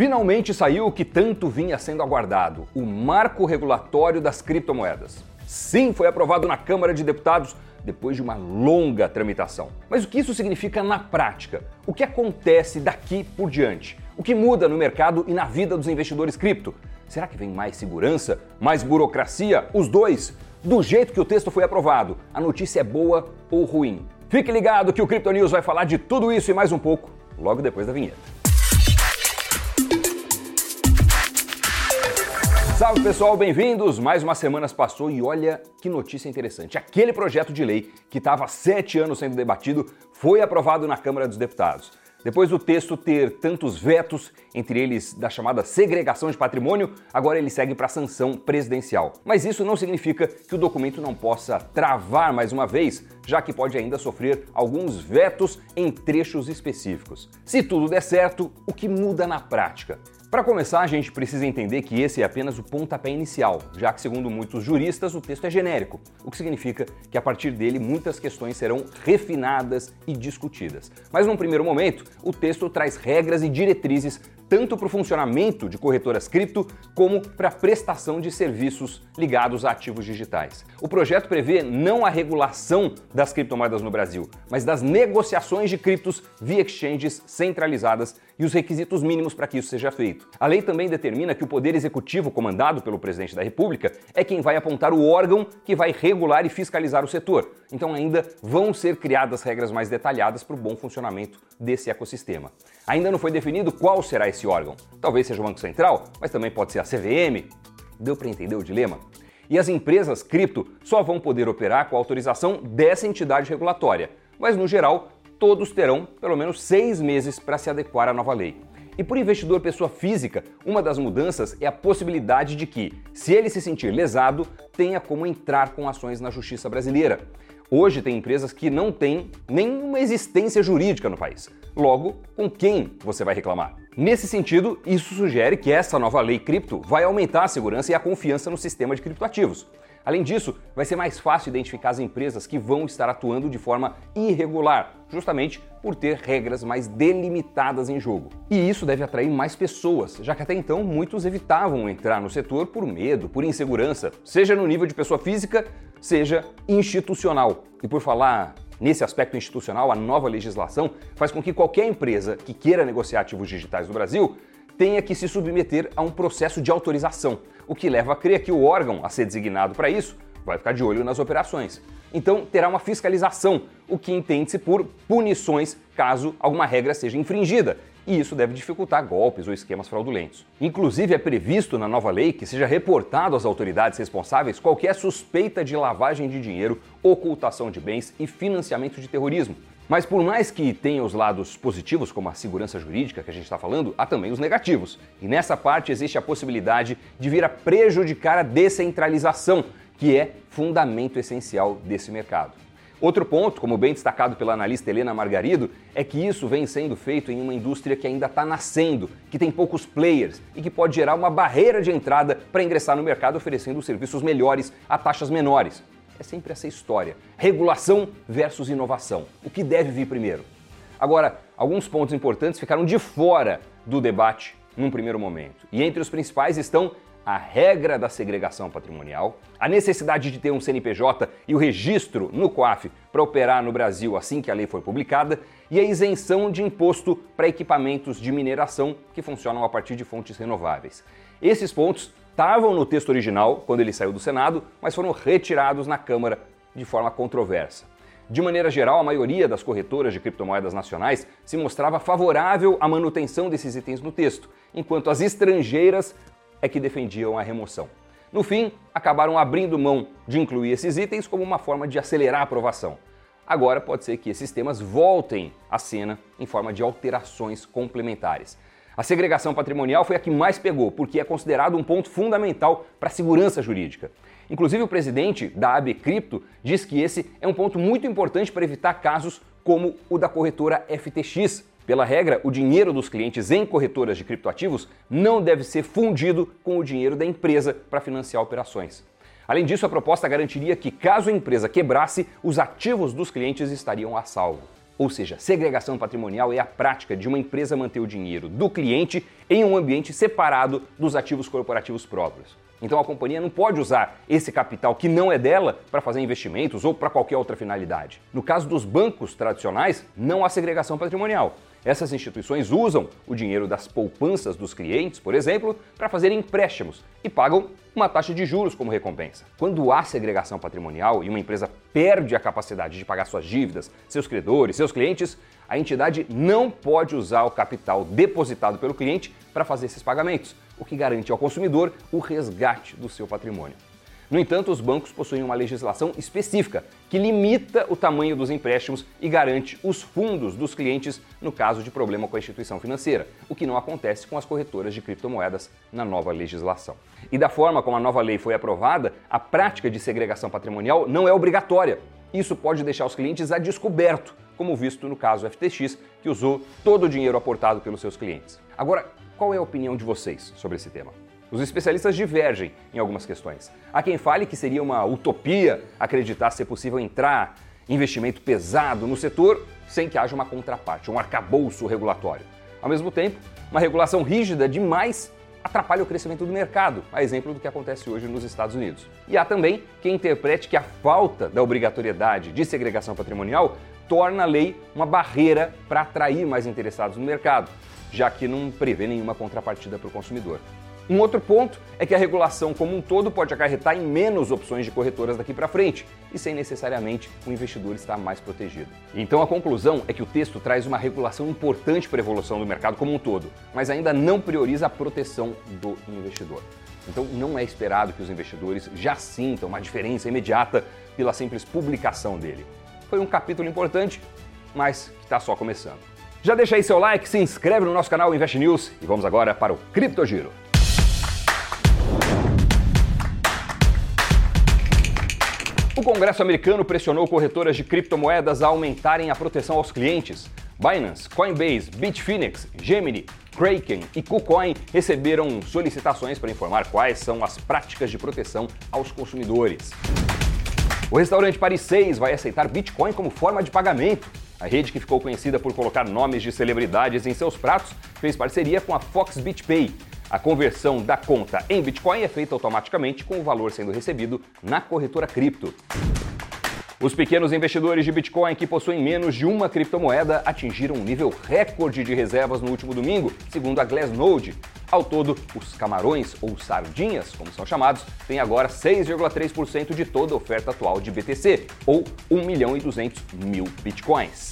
Finalmente saiu o que tanto vinha sendo aguardado: o marco regulatório das criptomoedas. Sim, foi aprovado na Câmara de Deputados depois de uma longa tramitação. Mas o que isso significa na prática? O que acontece daqui por diante? O que muda no mercado e na vida dos investidores cripto? Será que vem mais segurança? Mais burocracia? Os dois? Do jeito que o texto foi aprovado, a notícia é boa ou ruim? Fique ligado que o Crypto News vai falar de tudo isso e mais um pouco logo depois da vinheta. Salve pessoal, bem-vindos! Mais uma semana se passou e olha que notícia interessante. Aquele projeto de lei que estava há sete anos sendo debatido foi aprovado na Câmara dos Deputados. Depois do texto ter tantos vetos, entre eles da chamada segregação de patrimônio, agora ele segue para a sanção presidencial. Mas isso não significa que o documento não possa travar mais uma vez, já que pode ainda sofrer alguns vetos em trechos específicos. Se tudo der certo, o que muda na prática? Para começar, a gente precisa entender que esse é apenas o pontapé inicial, já que, segundo muitos juristas, o texto é genérico, o que significa que a partir dele muitas questões serão refinadas e discutidas. Mas num primeiro momento, o texto traz regras e diretrizes tanto para o funcionamento de corretoras cripto como para a prestação de serviços ligados a ativos digitais. O projeto prevê não a regulação das criptomoedas no Brasil, mas das negociações de criptos via exchanges centralizadas e os requisitos mínimos para que isso seja feito. A lei também determina que o Poder Executivo, comandado pelo Presidente da República, é quem vai apontar o órgão que vai regular e fiscalizar o setor. Então, ainda vão ser criadas regras mais detalhadas para o bom funcionamento desse ecossistema. Ainda não foi definido qual será esse órgão. Talvez seja o Banco Central, mas também pode ser a CVM. Deu para entender o dilema? E as empresas cripto só vão poder operar com a autorização dessa entidade regulatória. Mas, no geral, todos terão pelo menos seis meses para se adequar à nova lei. E por investidor pessoa física, uma das mudanças é a possibilidade de que, se ele se sentir lesado, tenha como entrar com ações na justiça brasileira. Hoje tem empresas que não têm nenhuma existência jurídica no país. Logo, com quem você vai reclamar? Nesse sentido, isso sugere que essa nova lei cripto vai aumentar a segurança e a confiança no sistema de criptoativos. Além disso, vai ser mais fácil identificar as empresas que vão estar atuando de forma irregular, justamente por ter regras mais delimitadas em jogo. E isso deve atrair mais pessoas, já que até então muitos evitavam entrar no setor por medo, por insegurança, seja no nível de pessoa física, seja institucional. E por falar Nesse aspecto institucional, a nova legislação faz com que qualquer empresa que queira negociar ativos digitais no Brasil tenha que se submeter a um processo de autorização, o que leva a crer que o órgão a ser designado para isso vai ficar de olho nas operações. Então terá uma fiscalização, o que entende-se por punições caso alguma regra seja infringida, e isso deve dificultar golpes ou esquemas fraudulentos. Inclusive, é previsto na nova lei que seja reportado às autoridades responsáveis qualquer suspeita de lavagem de dinheiro, ocultação de bens e financiamento de terrorismo, mas por mais que tenha os lados positivos, como a segurança jurídica que a gente está falando, há também os negativos. E nessa parte existe a possibilidade de vir a prejudicar a descentralização, que é fundamento essencial desse mercado. Outro ponto, como bem destacado pela analista Helena Margarido, é que isso vem sendo feito em uma indústria que ainda está nascendo, que tem poucos players e que pode gerar uma barreira de entrada para ingressar no mercado oferecendo serviços melhores a taxas menores é sempre essa história: regulação versus inovação. O que deve vir primeiro? Agora, alguns pontos importantes ficaram de fora do debate num primeiro momento. E entre os principais estão a regra da segregação patrimonial, a necessidade de ter um CNPJ e o registro no COAF para operar no Brasil assim que a lei foi publicada e a isenção de imposto para equipamentos de mineração que funcionam a partir de fontes renováveis. Esses pontos estavam no texto original quando ele saiu do Senado, mas foram retirados na Câmara de forma controversa. De maneira geral, a maioria das corretoras de criptomoedas nacionais se mostrava favorável à manutenção desses itens no texto, enquanto as estrangeiras é que defendiam a remoção. No fim, acabaram abrindo mão de incluir esses itens como uma forma de acelerar a aprovação. Agora pode ser que esses temas voltem à cena em forma de alterações complementares. A segregação patrimonial foi a que mais pegou, porque é considerado um ponto fundamental para a segurança jurídica. Inclusive, o presidente da AB Cripto diz que esse é um ponto muito importante para evitar casos como o da corretora FTX. Pela regra, o dinheiro dos clientes em corretoras de criptoativos não deve ser fundido com o dinheiro da empresa para financiar operações. Além disso, a proposta garantiria que, caso a empresa quebrasse, os ativos dos clientes estariam a salvo. Ou seja, segregação patrimonial é a prática de uma empresa manter o dinheiro do cliente em um ambiente separado dos ativos corporativos próprios. Então a companhia não pode usar esse capital que não é dela para fazer investimentos ou para qualquer outra finalidade. No caso dos bancos tradicionais, não há segregação patrimonial. Essas instituições usam o dinheiro das poupanças dos clientes, por exemplo, para fazer empréstimos e pagam uma taxa de juros como recompensa. Quando há segregação patrimonial e uma empresa perde a capacidade de pagar suas dívidas, seus credores, seus clientes, a entidade não pode usar o capital depositado pelo cliente para fazer esses pagamentos, o que garante ao consumidor o resgate do seu patrimônio. No entanto, os bancos possuem uma legislação específica que limita o tamanho dos empréstimos e garante os fundos dos clientes no caso de problema com a instituição financeira, o que não acontece com as corretoras de criptomoedas na nova legislação. E da forma como a nova lei foi aprovada, a prática de segregação patrimonial não é obrigatória. Isso pode deixar os clientes a descoberto, como visto no caso FTX, que usou todo o dinheiro aportado pelos seus clientes. Agora, qual é a opinião de vocês sobre esse tema? Os especialistas divergem em algumas questões. Há quem fale que seria uma utopia acreditar ser possível entrar investimento pesado no setor sem que haja uma contraparte, um arcabouço regulatório. Ao mesmo tempo, uma regulação rígida demais atrapalha o crescimento do mercado, a exemplo do que acontece hoje nos Estados Unidos. E há também quem interprete que a falta da obrigatoriedade de segregação patrimonial torna a lei uma barreira para atrair mais interessados no mercado, já que não prevê nenhuma contrapartida para o consumidor. Um outro ponto é que a regulação como um todo pode acarretar em menos opções de corretoras daqui para frente e sem necessariamente o investidor estar mais protegido. Então a conclusão é que o texto traz uma regulação importante para a evolução do mercado como um todo, mas ainda não prioriza a proteção do investidor. Então não é esperado que os investidores já sintam uma diferença imediata pela simples publicação dele. Foi um capítulo importante, mas que está só começando. Já deixa aí seu like, se inscreve no nosso canal Invest News e vamos agora para o Cripto Giro. O Congresso americano pressionou corretoras de criptomoedas a aumentarem a proteção aos clientes. Binance, Coinbase, Bitfinex, Gemini, Kraken e KuCoin receberam solicitações para informar quais são as práticas de proteção aos consumidores. O restaurante Paris 6 vai aceitar Bitcoin como forma de pagamento. A rede, que ficou conhecida por colocar nomes de celebridades em seus pratos, fez parceria com a Fox BitPay, a conversão da conta em Bitcoin é feita automaticamente com o valor sendo recebido na corretora cripto. Os pequenos investidores de Bitcoin que possuem menos de uma criptomoeda atingiram um nível recorde de reservas no último domingo, segundo a Glassnode. Ao todo, os camarões, ou sardinhas, como são chamados, têm agora 6,3% de toda a oferta atual de BTC, ou 1 milhão e 200 mil bitcoins.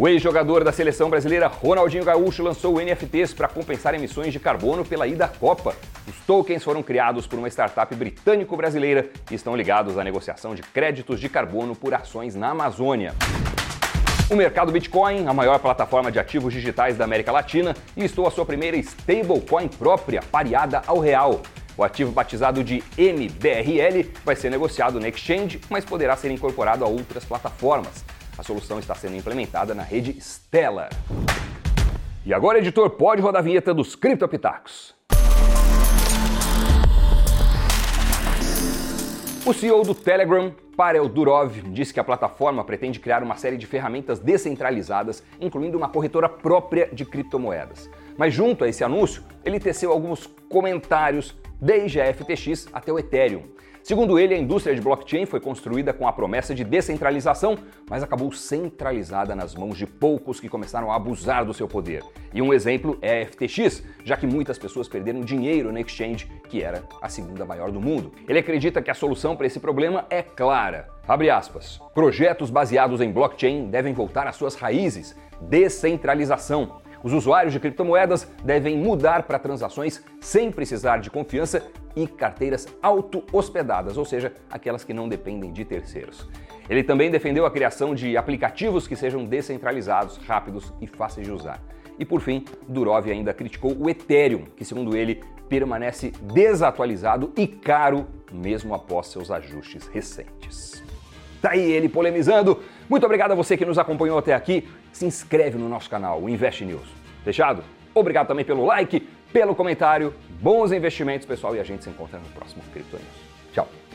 O ex-jogador da seleção brasileira Ronaldinho Gaúcho lançou NFTs para compensar emissões de carbono pela ida à Copa. Os tokens foram criados por uma startup britânico-brasileira e estão ligados à negociação de créditos de carbono por ações na Amazônia. O mercado Bitcoin, a maior plataforma de ativos digitais da América Latina, listou a sua primeira stablecoin própria, pareada ao real. O ativo batizado de MBRL vai ser negociado na exchange, mas poderá ser incorporado a outras plataformas. A solução está sendo implementada na rede Stellar. E agora, editor, pode rodar a vinheta dos Criptopitacos. O CEO do Telegram, Parel Durov, disse que a plataforma pretende criar uma série de ferramentas descentralizadas, incluindo uma corretora própria de criptomoedas. Mas junto a esse anúncio, ele teceu alguns comentários desde a FTX até o Ethereum. Segundo ele, a indústria de blockchain foi construída com a promessa de descentralização, mas acabou centralizada nas mãos de poucos que começaram a abusar do seu poder. E um exemplo é a FTX, já que muitas pessoas perderam dinheiro na exchange, que era a segunda maior do mundo. Ele acredita que a solução para esse problema é clara. Abre aspas. Projetos baseados em blockchain devem voltar às suas raízes, descentralização. Os usuários de criptomoedas devem mudar para transações sem precisar de confiança e carteiras auto-hospedadas, ou seja, aquelas que não dependem de terceiros. Ele também defendeu a criação de aplicativos que sejam descentralizados, rápidos e fáceis de usar. E por fim, Durov ainda criticou o Ethereum, que segundo ele permanece desatualizado e caro mesmo após seus ajustes recentes. Tá aí ele polemizando. Muito obrigado a você que nos acompanhou até aqui. Se inscreve no nosso canal, o Invest News. Fechado? Obrigado também pelo like, pelo comentário. Bons investimentos, pessoal, e a gente se encontra no próximo Cripto News. Tchau!